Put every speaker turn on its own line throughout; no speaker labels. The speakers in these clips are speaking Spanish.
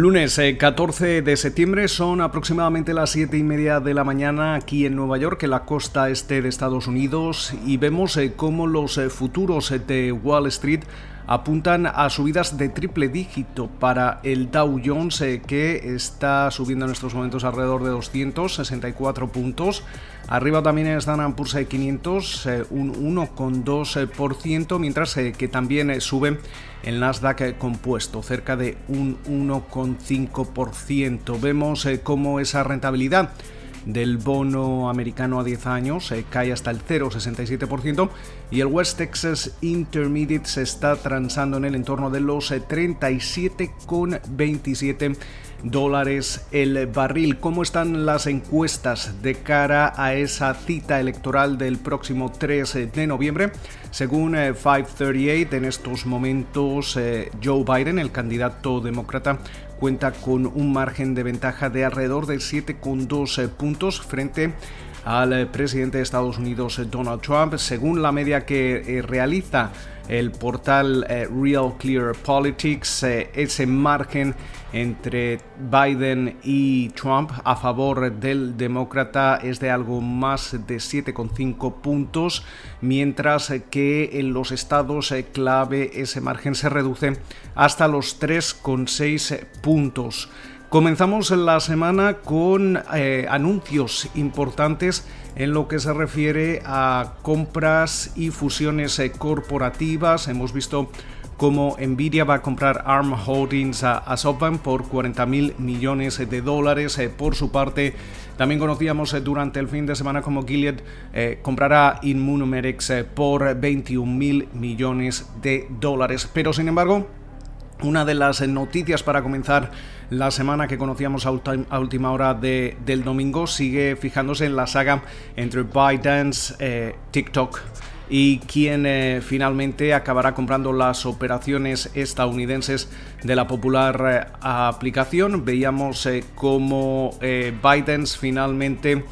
Lunes 14 eh, de septiembre son aproximadamente las 7 y media de la mañana aquí en Nueva York, en la costa este de Estados Unidos, y vemos eh, cómo los eh, futuros de Wall Street apuntan a subidas de triple dígito para el Dow Jones eh, que está subiendo en estos momentos alrededor de 264 puntos. Arriba también el Standard Poor's 500 eh, un 1,2%, mientras eh, que también sube el Nasdaq compuesto, cerca de un 1,5%. Vemos cómo esa rentabilidad del bono americano a 10 años eh, cae hasta el 0,67% y el West Texas Intermediate se está transando en el entorno de los 37,27 eh, dólares el barril. ¿Cómo están las encuestas de cara a esa cita electoral del próximo 3 de noviembre? Según 538, eh, en estos momentos Joe Biden, el candidato demócrata, cuenta con un margen de ventaja de alrededor de 7,2 eh, puntos frente al eh, presidente de Estados Unidos eh, Donald Trump. Según la media que realiza el portal Real Clear Politics, ese margen entre Biden y Trump a favor del demócrata es de algo más de 7,5 puntos, mientras que en los estados clave ese margen se reduce hasta los 3,6 puntos. Comenzamos la semana con eh, anuncios importantes en lo que se refiere a compras y fusiones eh, corporativas. Hemos visto como Nvidia va a comprar ARM Holdings a, SoftBank por 40 mil millones de dólares. Eh, por su parte, también conocíamos durante el fin de semana como Gilead comprará Immunomedics por 21 mil millones de dólares. Pero sin embargo, una de las noticias para comenzar la semana que conocíamos a, última hora del domingo sigue fijándose en la saga entre ByteDance, TikTok y quien eh, finalmente acabará comprando las operaciones estadounidenses de la popular eh, aplicación. Veíamos eh, cómo Biden finalmente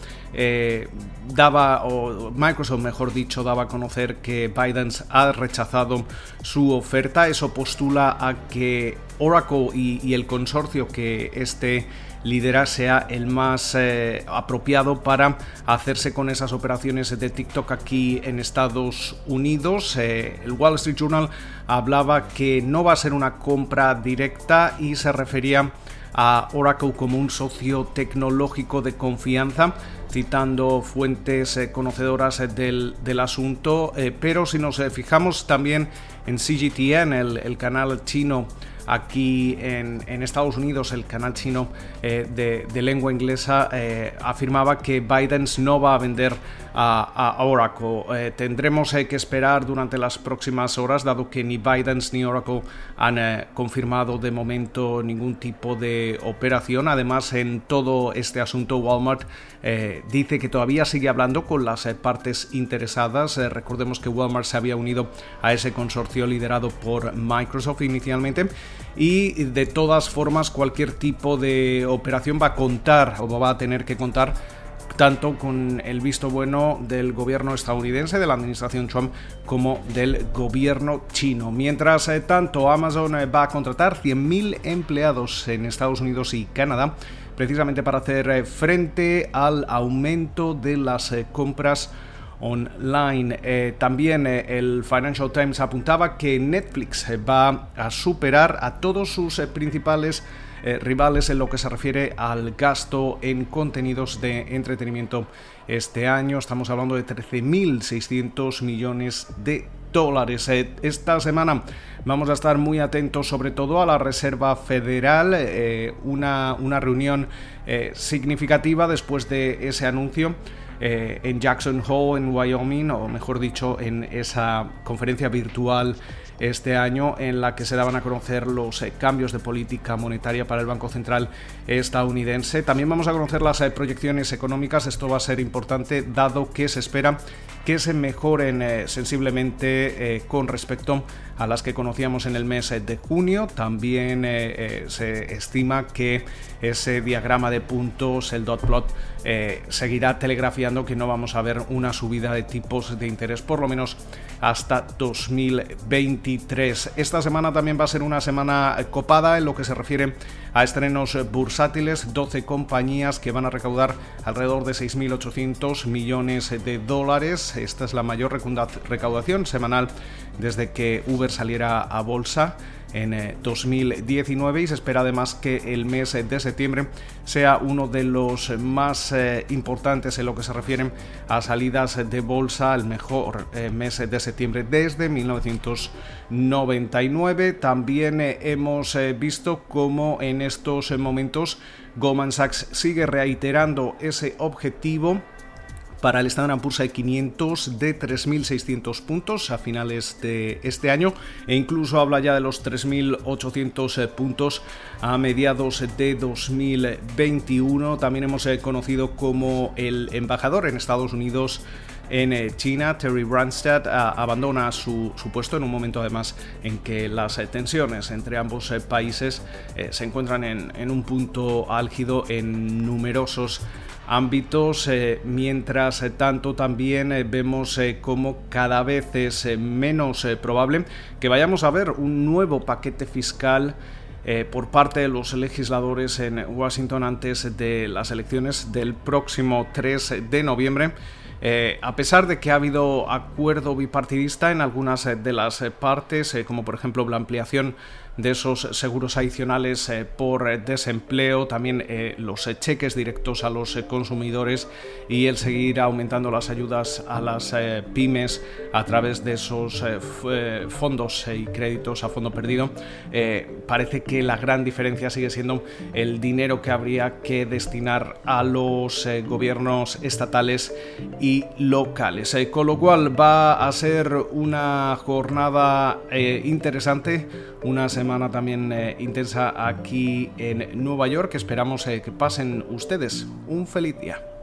daba, o Microsoft mejor dicho, daba a conocer que Biden ha rechazado su oferta. Eso postula a que Oracle y, el consorcio que este lidera sea el más eh, apropiado para hacerse con esas operaciones de TikTok aquí en Estados Unidos. Eh, el Wall Street Journal hablaba que no va a ser una compra directa y se refería a Oracle como un socio tecnológico de confianza citando fuentes eh, conocedoras del, asunto, pero si nos fijamos también en CGTN, el canal chino aquí en, Estados Unidos, el canal chino eh, de, lengua inglesa eh, afirmaba que Biden no va a vender a, Oracle. Eh, tendremos que esperar durante las próximas horas, dado que ni Biden ni Oracle han confirmado de momento ningún tipo de operación. Además, en todo este asunto, Walmart dice que todavía sigue hablando con las partes interesadas. recordemos que Walmart se había unido a ese consorcio liderado por Microsoft inicialmente y de todas formas cualquier tipo de operación va a contar o va a tener que contar tanto con el visto bueno del gobierno estadounidense, de la administración Trump, como del gobierno chino. Mientras eh, tanto, Amazon eh, va a contratar 100.000 empleados en Estados Unidos y Canadá, precisamente para hacer eh, frente al aumento de las compras online. Eh, también eh, el Financial Times apuntaba que Netflix eh, va a superar a todos sus principales rivales en lo que se refiere al gasto en contenidos de entretenimiento este año. Estamos hablando de 13.600 millones de dólares. esta semana vamos a estar muy atentos sobre todo a la Reserva Federal, una, una, reunión significativa después de ese anuncio eh, en Jackson Hole, en Wyoming, o mejor dicho, en esa conferencia virtual este año en la que se daban a conocer los eh, cambios de política monetaria para el Banco Central estadounidense. También vamos a conocer las eh, proyecciones económicas. Esto va a ser importante dado que se espera que se mejoren sensiblemente con respecto a las que conocíamos en el mes de junio. También se estima que ese diagrama de puntos, el dot plot, seguirá telegrafiando que no vamos a ver una subida de tipos de interés por lo menos hasta 2023. Esta semana también va a ser una semana copada en lo que se refiere a estrenos bursátiles, 12 compañías que van a recaudar alrededor de 6.800 millones de dólares. Esta es la mayor recaudación semanal desde que Uber saliera a bolsa en 2019 eh, y se espera además que el mes de septiembre sea uno de los más eh, importantes en lo que se refiere a salidas de bolsa, el mejor eh, mes de septiembre desde 1999. También hemos visto cómo en estos momentos Goldman Sachs sigue reiterando ese objetivo para el Standard Poor's 500 de 3.600 puntos a finales de este año e incluso habla ya de los 3.800 eh, puntos a mediados de 2021. También hemos eh, conocido como el embajador en Estados Unidos en eh, China, Terry Branstad, abandona su, puesto en un momento además en que las tensiones entre ambos países se encuentran en, en, un punto álgido en numerosos ámbitos, eh, mientras eh, tanto también eh, vemos como cada vez es menos probable que vayamos a ver un nuevo paquete fiscal por parte de los legisladores en Washington antes de las elecciones del próximo 3 de noviembre. a pesar de que ha habido acuerdo bipartidista en algunas de las partes, como por ejemplo la ampliación de esos seguros adicionales eh, por eh, desempleo, también eh, los cheques directos a los consumidores y el seguir aumentando las ayudas a las pymes a través de esos fondos y créditos a fondo perdido. parece que la gran diferencia sigue siendo el dinero que habría que destinar a los gobiernos estatales y locales. con lo cual va a ser una jornada interesante, una semana semana también eh, intensa aquí en Nueva York. Esperamos eh, que pasen ustedes un feliz día.